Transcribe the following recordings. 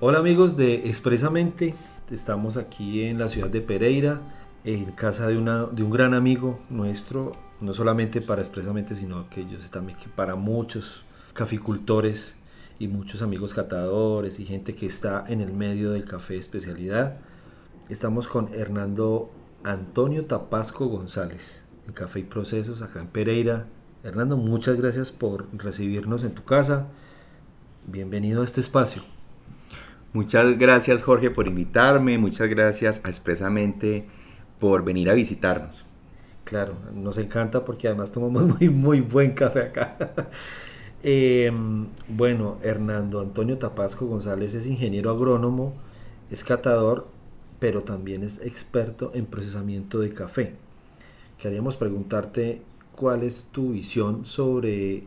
Hola amigos de Expresamente, estamos aquí en la ciudad de Pereira, en casa de, una, de un gran amigo nuestro, no solamente para Expresamente, sino aquellos también que para muchos caficultores y muchos amigos catadores y gente que está en el medio del café especialidad. Estamos con Hernando Antonio Tapasco González, en Café y Procesos, acá en Pereira. Hernando, muchas gracias por recibirnos en tu casa. Bienvenido a este espacio. Muchas gracias Jorge por invitarme, muchas gracias Expresamente por venir a visitarnos. Claro, nos encanta porque además tomamos muy, muy buen café acá. Em, bueno, Hernando Antonio Tapasco González es ingeniero agrónomo, es catador, pero también es experto en procesamiento de café. Queríamos preguntarte cuál es tu visión sobre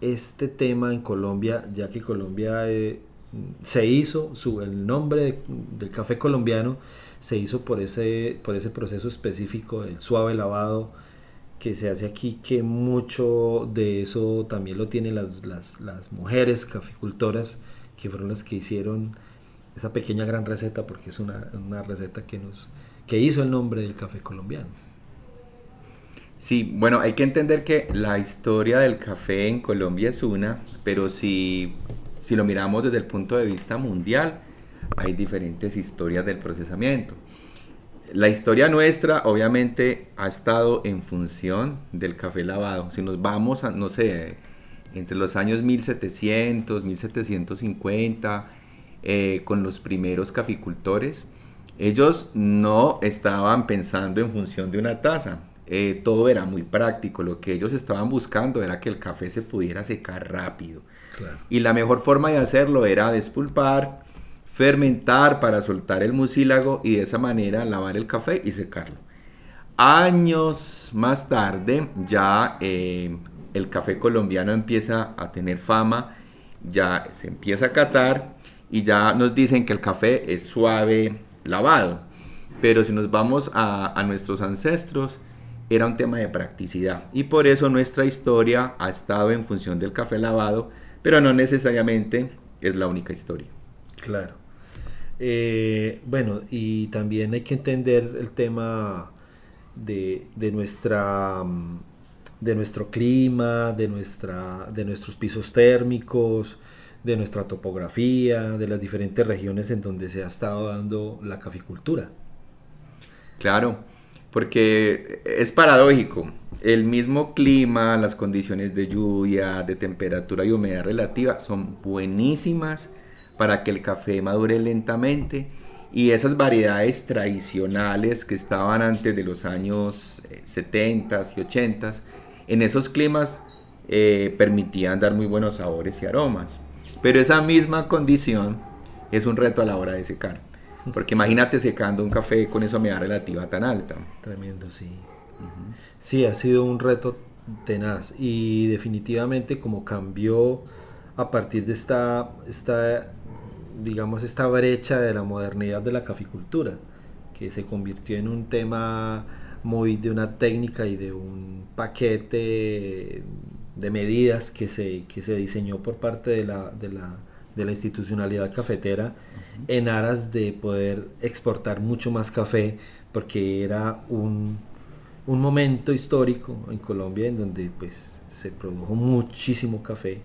este tema en Colombia, ya que Colombia eh, se hizo, su, el nombre del café colombiano se hizo por ese, por ese proceso específico del suave lavado que se hace aquí, que mucho de eso también lo tienen las, las, las mujeres caficultoras, que fueron las que hicieron esa pequeña gran receta, porque es una, una receta que, nos, que hizo el nombre del café colombiano. Sí, bueno, hay que entender que la historia del café en Colombia es una, pero si, si lo miramos desde el punto de vista mundial, hay diferentes historias del procesamiento. La historia nuestra obviamente ha estado en función del café lavado. Si nos vamos a, no sé, entre los años 1700, 1750, eh, con los primeros caficultores, ellos no estaban pensando en función de una taza. Eh, todo era muy práctico. Lo que ellos estaban buscando era que el café se pudiera secar rápido. Y la mejor forma de hacerlo era despulpar, fermentar para soltar el mucílago y de esa manera lavar el café y secarlo. Años más tarde ya eh, el café colombiano empieza a tener fama, ya se empieza a catar y ya nos dicen que el café es suave lavado. Pero si nos vamos a, a nuestros ancestros, era un tema de practicidad y por eso nuestra historia ha estado en función del café lavado, pero no necesariamente es la única historia. Claro. Eh, bueno, y también hay que entender el tema de, nuestra mm, de nuestro clima, de, nuestra, de nuestros pisos térmicos, de nuestra topografía, de las diferentes regiones en donde se ha estado dando la caficultura. Claro, porque es paradójico. El mismo clima, las condiciones de lluvia, de temperatura y humedad relativa son buenísimas para que el café madure lentamente y esas variedades tradicionales que estaban antes de los años 70 eh, y 80 en esos climas eh, permitían dar muy buenos sabores y aromas. Pero esa misma condición es un reto a la hora de secar. Porque imagínate secando un café con esa humedad relativa tan alta. Tremendo, sí. Sí, ha sido un reto tenaz y definitivamente como cambió a partir de esta, esta digamos, esta brecha de la modernidad de la caficultura, que se convirtió en un tema muy de una técnica y de un paquete de medidas que se, que se diseñó por parte de la, de la, de la institucionalidad cafetera en aras de poder exportar mucho más café, porque era un, un momento histórico en Colombia en donde pues, se produjo muchísimo café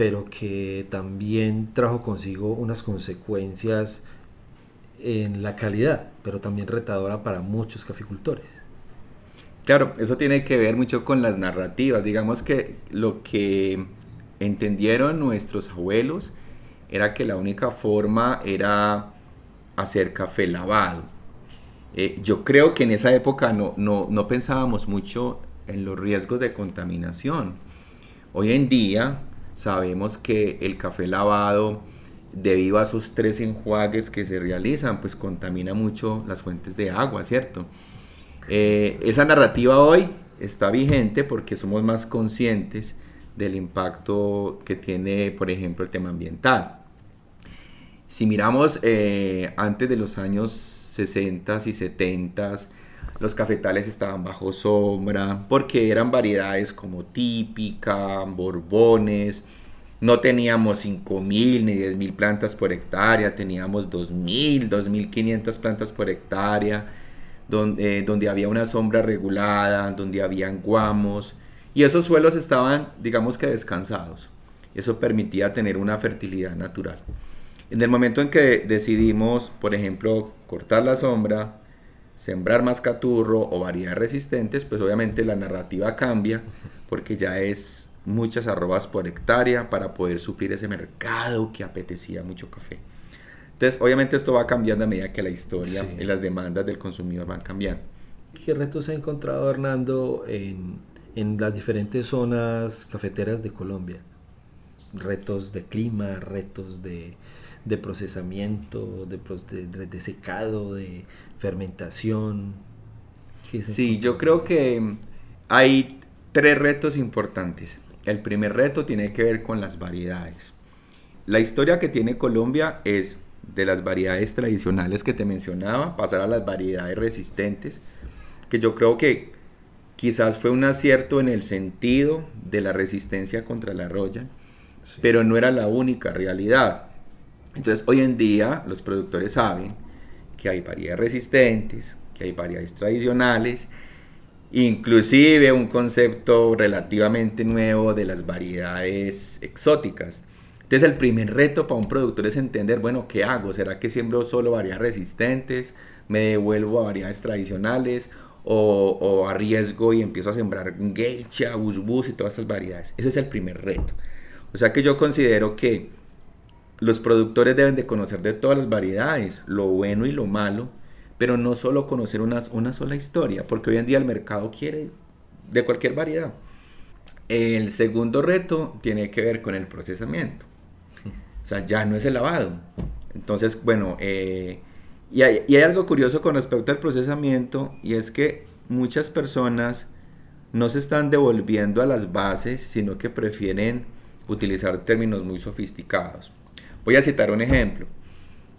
pero que también trajo consigo unas consecuencias en la calidad, pero también retadora para muchos caficultores. Claro, eso tiene que ver mucho con las narrativas. Digamos que lo que entendieron nuestros abuelos era que la única forma era hacer café lavado. Eh, yo creo que en esa época no, no, no pensábamos mucho en los riesgos de contaminación. Hoy en día Sabemos que el café lavado, debido a sus tres enjuagues que se realizan, pues contamina mucho las fuentes de agua, ¿cierto? Eh, esa narrativa hoy está vigente porque somos más conscientes del impacto que tiene, por ejemplo, el tema ambiental. Si miramos eh, antes de los años 60 y 70, los cafetales estaban bajo sombra, porque eran variedades como típica, borbones, no teníamos 5.000 ni 10.000 plantas por hectárea, teníamos 2.000, 2.500 plantas por hectárea, donde, eh, donde había una sombra regulada, donde habían guamos, y esos suelos estaban, digamos que descansados. Eso permitía tener una fertilidad natural. En el momento en que decidimos, por ejemplo, cortar la sombra, sembrar más caturro o variedades resistentes, pues obviamente la narrativa cambia porque ya es muchas arrobas por hectárea para poder suplir ese mercado que apetecía mucho café. Entonces, obviamente esto va cambiando a medida que la historia y las demandas del consumidor van cambiando. ¿Qué retos ha encontrado Hernando en, en las diferentes zonas cafeteras de Colombia? Retos de clima, retos de, de procesamiento, de, de, secado, de fermentación. Sí, yo creo que hay tres retos importantes. El primer reto tiene que ver con las variedades. La historia que tiene Colombia es de las variedades tradicionales que te mencionaba, pasar a las variedades resistentes, que yo creo que quizás fue un acierto en el sentido de la resistencia contra la roya, pero no era la única realidad. Entonces hoy en día los productores saben que hay variedades resistentes, que hay variedades tradicionales, inclusive un concepto relativamente nuevo de las variedades exóticas. Entonces el primer reto para un productor es entender, bueno, ¿qué hago? ¿Será que siembro solo variedades resistentes? ¿Me devuelvo a variedades tradicionales? O, o, arriesgo y empiezo a sembrar geisha, busbus y todas esas variedades. Ese es el primer reto. O sea que yo considero que los productores deben de conocer de todas las variedades, lo bueno y lo malo, pero no solo conocer una, una sola historia, porque hoy en día el mercado quiere de cualquier variedad. El segundo reto tiene que ver con el procesamiento. O sea, ya no es el lavado. Entonces, bueno, eh, y, hay, y hay algo curioso con respecto al procesamiento, y es que muchas personas no se están devolviendo a las bases, sino que prefieren utilizar términos muy sofisticados. Voy a citar un ejemplo.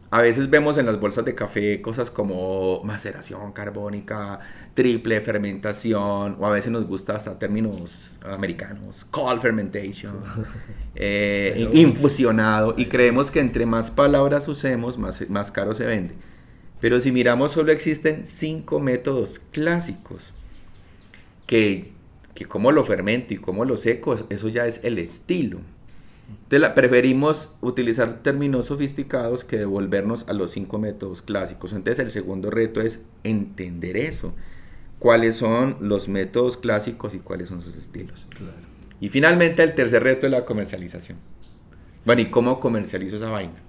A veces vemos en las bolsas de café cosas como maceración carbónica, triple fermentación, o a veces nos gusta hasta términos americanos, cold fermentation, eh, infusionado, y creemos que entre más palabras usemos, más, más caro se vende. Pero si miramos, solo existen cinco métodos clásicos que, que cómo lo fermento y cómo lo seco, eso ya es el estilo. Entonces, preferimos utilizar términos sofisticados que devolvernos a los cinco métodos clásicos. Entonces, el segundo reto es entender eso. ¿Cuáles son los métodos clásicos y cuáles son sus estilos? Y finalmente, el tercer reto es la comercialización. Bueno, ¿y cómo comercializo esa vaina?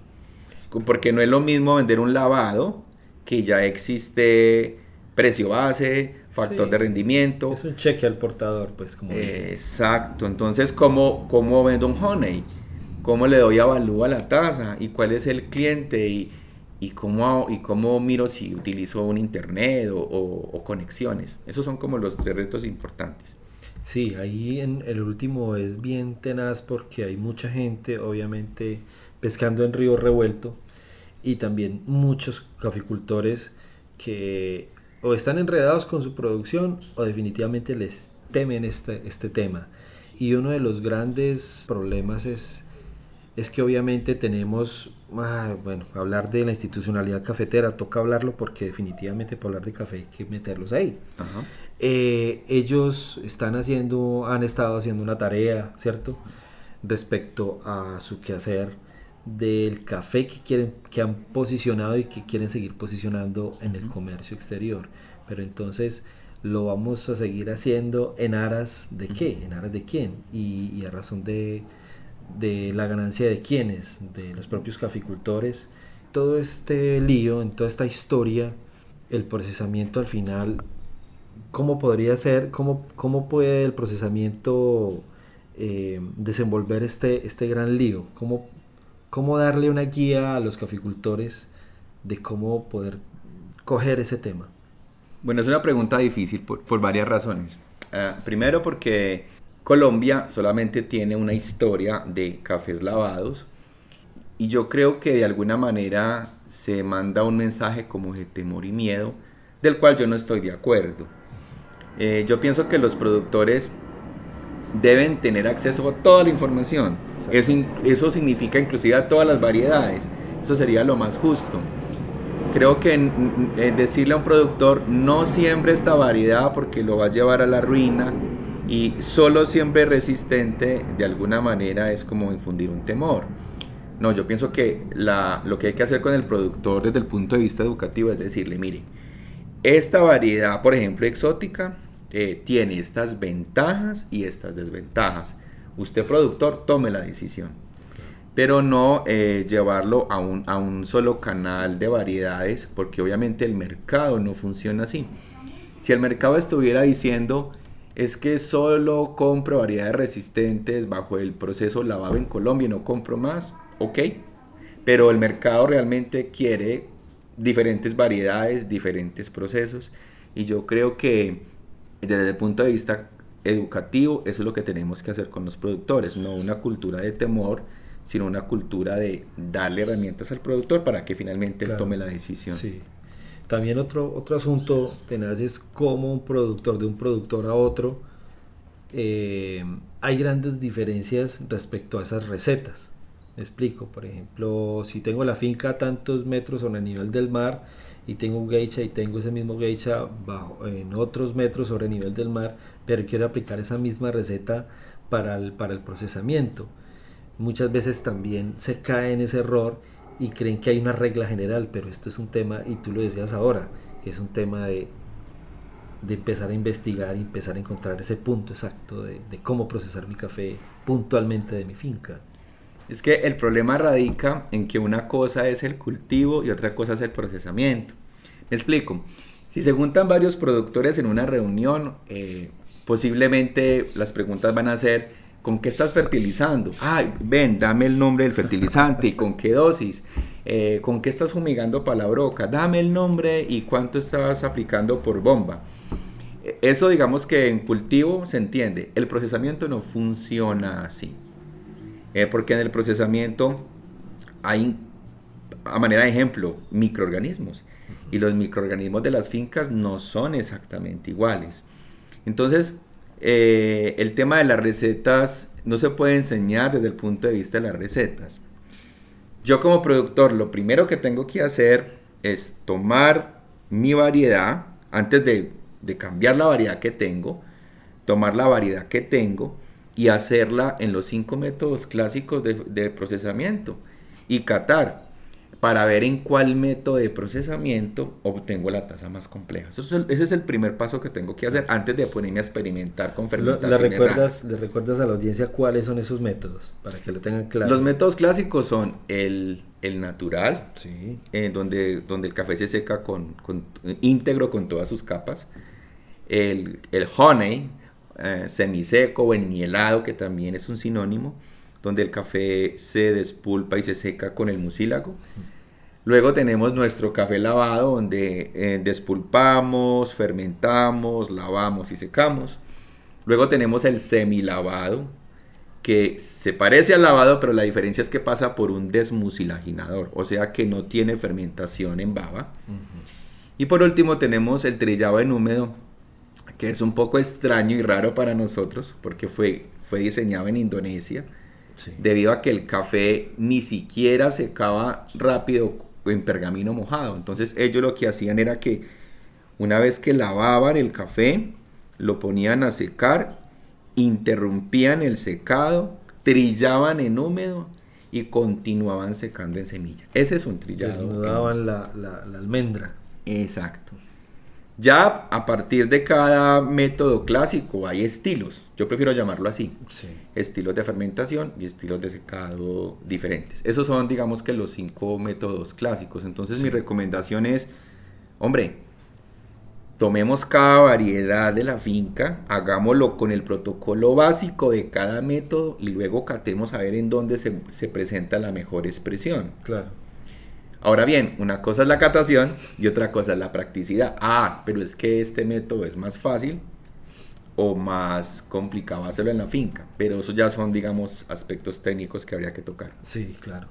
Porque no es lo mismo vender un lavado que ya existe precio base, factor de rendimiento. Es un cheque al portador, pues. Como Exacto. Entonces, ¿cómo, ¿cómo vendo un honey? ¿Cómo le doy avalúo a la tasa? ¿Y cuál es el cliente? ¿Y, y, cómo, y cómo miro si utilizo un internet o, o, conexiones? Esos son como los tres retos importantes. Sí, ahí en el último es bien tenaz porque hay mucha gente, obviamente, pescando en río revuelto y también muchos caficultores que o están enredados con su producción o definitivamente les temen este, este tema. Y uno de los grandes problemas es, es que obviamente tenemos, ah, bueno, hablar de la institucionalidad cafetera, toca hablarlo porque definitivamente para hablar de café hay que meterlos ahí. Eh, ellos están haciendo, han estado haciendo una tarea, ¿cierto? Respecto a su quehacer del café que quieren que han posicionado y que quieren seguir posicionando en el comercio exterior. Pero entonces lo vamos a seguir haciendo en aras de qué en aras de quién y, a razón de, de, la ganancia de quiénes de los propios caficultores. Todo este lío en toda esta historia el procesamiento al final cómo podría ser cómo, cómo puede el procesamiento eh, desenvolver este, este gran lío cómo cómo darle una guía a los caficultores de cómo poder coger ese tema? Bueno, es una pregunta difícil por, varias razones. Ah, primero porque Colombia solamente tiene una historia de cafés lavados y yo creo que de alguna manera se manda un mensaje como de temor y miedo del cual yo no estoy de acuerdo. Eh, yo pienso que los productores deben tener acceso a toda la información. Eso, eso significa inclusive a todas las variedades. Eso sería lo más justo. Creo que decirle a un productor no siembre esta variedad porque lo va a llevar a la ruina y solo siempre resistente de alguna manera es como infundir un temor. No, yo pienso que la, lo que hay que hacer con el productor desde el punto de vista educativo es decirle, mire, esta variedad, por ejemplo, exótica, eh, tiene estas ventajas y estas desventajas. Usted, productor, tome la decisión. Pero no eh, llevarlo a un, a un solo canal de variedades, porque obviamente el mercado no funciona así. Si el mercado estuviera diciendo, es que solo compro variedades resistentes bajo el proceso lavado en Colombia y no compro más, ok. Pero el mercado realmente quiere diferentes variedades, diferentes procesos. Y yo creo que desde el punto de vista educativo, eso es lo que tenemos que hacer con los productores, no una cultura de temor, sino una cultura de darle herramientas al productor para que finalmente él tome la decisión. Sí. También otro, otro asunto tenaz es cómo un productor de un productor a otro eh, hay grandes diferencias respecto a esas recetas. Me explico, por ejemplo, si tengo la finca a tantos metros sobre el nivel del mar y tengo un geisha y tengo ese mismo geisha bajo, en otros metros sobre el nivel del mar, pero quiero aplicar esa misma receta para el, para el procesamiento. Muchas veces también se cae en ese error y creen que hay una regla general, pero esto es un tema, y tú lo decías ahora, es un tema de, de empezar a investigar y empezar a encontrar ese punto exacto de cómo procesar mi café puntualmente de mi finca. Es que el problema radica en que una cosa es el cultivo y otra cosa es el procesamiento. Me explico. Si se juntan varios productores en una reunión, eh, posiblemente las preguntas van a ser, ¿con qué estás fertilizando? Ay, ven, dame el nombre del fertilizante y con qué dosis. Eh, ¿Con qué estás fumigando para la broca? Dame el nombre y cuánto estás aplicando por bomba. Eso digamos que en cultivo se entiende. El procesamiento no funciona así. Eh, porque en el procesamiento hay, a manera de ejemplo, microorganismos. Y los microorganismos de las fincas no son exactamente iguales. Entonces, eh, el tema de las recetas no se puede enseñar desde el punto de vista de las recetas. Yo como productor, lo primero que tengo que hacer es tomar mi variedad, antes de, de cambiar la variedad que tengo, tomar la variedad que tengo y hacerla en los cinco métodos clásicos de, procesamiento y catar para ver en cuál método de procesamiento obtengo la tasa más compleja. ese es el primer paso que tengo que hacer antes de ponerme a experimentar con fermentación. ¿Le recuerdas, ¿Le recuerdas a la audiencia cuáles son esos métodos? Para que lo tengan claro. Los métodos clásicos son el, el natural, sí. Eh, donde, donde el café se seca con, con, íntegro con todas sus capas. El, el honey, eh, semiseco o enmielado, que también es un sinónimo, donde el café se despulpa y se seca con el mucílago. Luego tenemos nuestro café lavado, donde eh, despulpamos, fermentamos, lavamos y secamos. Luego tenemos el semilavado, que se parece al lavado, pero la diferencia es que pasa por un desmucilaginador, o sea que no tiene fermentación en baba. Y por último tenemos el trillado en húmedo, que es un poco extraño y raro para nosotros, porque fue, fue diseñado en Indonesia, debido a que el café ni siquiera secaba rápido en pergamino mojado. Entonces ellos lo que hacían era que una vez que lavaban el café, lo ponían a secar, interrumpían el secado, trillaban en húmedo y continuaban secando en semilla. Ese es un trillado. Desnudaban la, la, la almendra. Exacto. Ya a partir de cada método clásico hay estilos, yo prefiero llamarlo así, estilos de fermentación y estilos de secado diferentes. Esos son, digamos que, los cinco métodos clásicos. Entonces mi recomendación es, hombre, tomemos cada variedad de la finca, hagámoslo con el protocolo básico de cada método y luego catemos a ver en dónde se, se presenta la mejor expresión. Claro. Ahora bien, una cosa es la catación y otra cosa es la practicidad. Ah, pero es que este método es más fácil o más complicado hacerlo en la finca. Pero eso ya son, digamos, aspectos técnicos que habría que tocar. Sí, claro.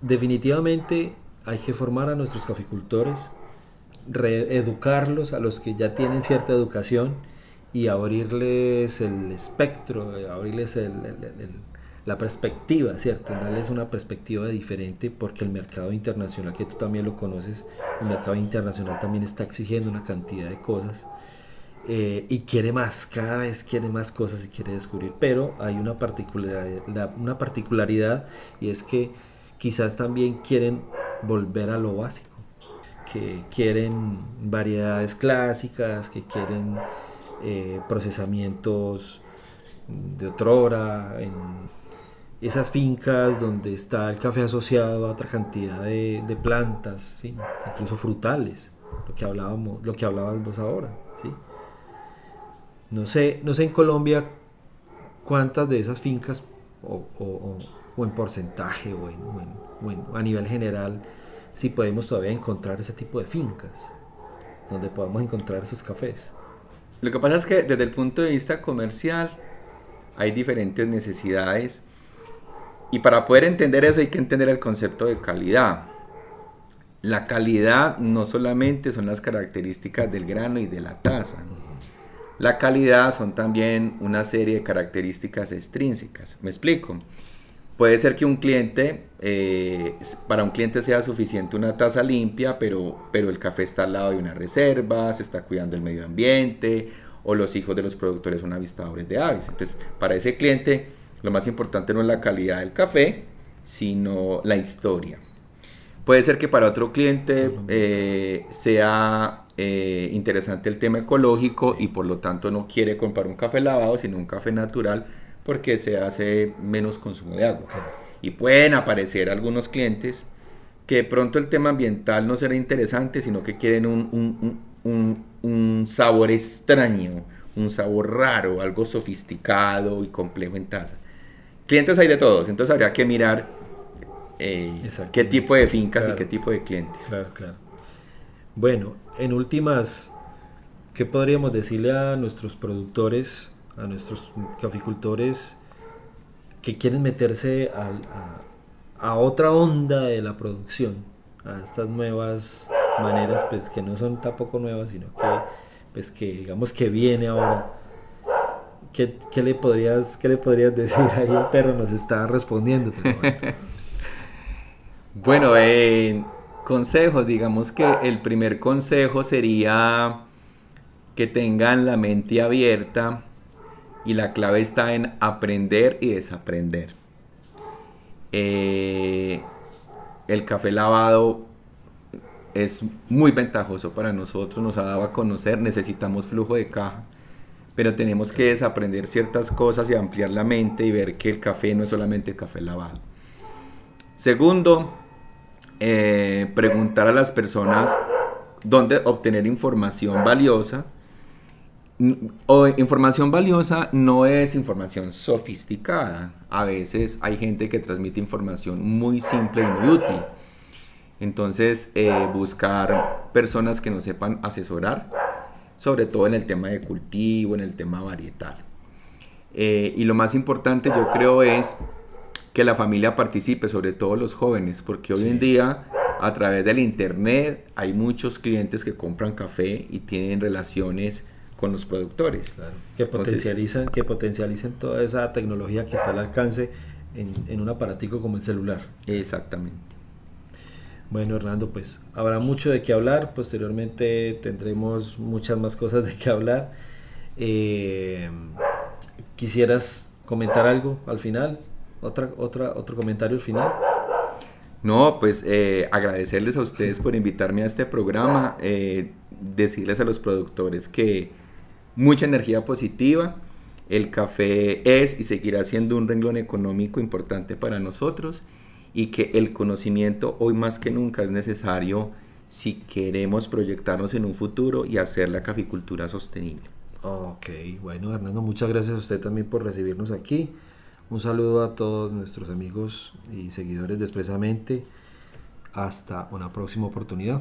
Definitivamente hay que formar a nuestros caficultores, reeducarlos a los que ya tienen cierta educación y abrirles el espectro, abrirles el, la perspectiva, ¿cierto? Darles una perspectiva diferente porque el mercado internacional, que tú también lo conoces, el mercado internacional también está exigiendo una cantidad de cosas eh, y quiere más, cada vez quiere más cosas y quiere descubrir, pero hay una particularidad, una particularidad y es que quizás también quieren volver a lo básico, que quieren variedades clásicas, que quieren eh, procesamientos de otrora, en esas fincas donde está el café asociado a otra cantidad de, plantas, incluso frutales, lo que hablábamos, lo que hablabas ahora, ¿sí? No sé, no sé en Colombia cuántas de esas fincas o, en porcentaje o, en, a nivel general si podemos todavía encontrar ese tipo de fincas donde podamos encontrar esos cafés. Lo que pasa es que desde el punto de vista comercial hay diferentes necesidades y para poder entender eso hay que entender el concepto de calidad. La calidad no solamente son las características del grano y de la taza. La calidad son también una serie de características extrínsecas. Me explico. Puede ser que un cliente, eh, para un cliente sea suficiente una taza limpia, pero, pero el café está al lado de una reserva, se está cuidando el medio ambiente, o los hijos de los productores son avistadores de aves. Entonces, para ese cliente lo más importante no es la calidad del café, sino la historia. Puede ser que para otro cliente eh, sea eh, interesante el tema ecológico y por lo tanto no quiere comprar un café lavado, sino un café natural porque se hace menos consumo de agua. Y pueden aparecer algunos clientes que de pronto el tema ambiental no será interesante, sino que quieren un, un sabor extraño, un sabor raro, algo sofisticado y complejo en taza. Clientes hay de todos, entonces habría que mirar eh, qué tipo de fincas y qué tipo de clientes. Claro, claro. Bueno, en últimas, ¿qué podríamos decirle a nuestros productores, a nuestros caficultores que quieren meterse a, otra onda de la producción, a estas nuevas maneras, pues que no son tampoco nuevas, sino que, pues que digamos que viene ahora ¿Qué, le podrías, ¿Qué le podrías decir? Ahí el perro nos está respondiendo. bueno, eh, consejos, digamos que el primer consejo sería que tengan la mente abierta y la clave está en aprender y desaprender. Eh, el café lavado es muy ventajoso para nosotros, nos ha dado a conocer, necesitamos flujo de caja pero tenemos que desaprender ciertas cosas y ampliar la mente y ver que el café no es solamente café lavado. Segundo, eh, preguntar a las personas dónde obtener información valiosa. O información valiosa no es información sofisticada. A veces hay gente que transmite información muy simple y muy útil. Entonces, eh, buscar personas que nos sepan asesorar sobre todo en el tema de cultivo, en el tema varietal. Eh, y lo más importante yo creo es que la familia participe, sobre todo los jóvenes, porque hoy en día a través del internet hay muchos clientes que compran café y tienen relaciones con los productores. Que potencializan, que potencialicen toda esa tecnología que está al alcance en, en un aparatico como el celular. Exactamente. Bueno, Hernando, pues habrá mucho de qué hablar. Posteriormente tendremos muchas más cosas de qué hablar. Eh, ¿Quisieras comentar algo al final? ¿Otra, otra, ¿Otro comentario al final? No, pues eh, agradecerles a ustedes por invitarme a este programa, eh, decirles a los productores que mucha energía positiva, el café es y seguirá siendo un renglón económico importante para nosotros y que el conocimiento hoy más que nunca es necesario si queremos proyectarnos en un futuro y hacer la caficultura sostenible. Ok, bueno Hernando, muchas gracias a usted también por recibirnos aquí. Un saludo a todos nuestros amigos y seguidores de Expresamente. Hasta una próxima oportunidad.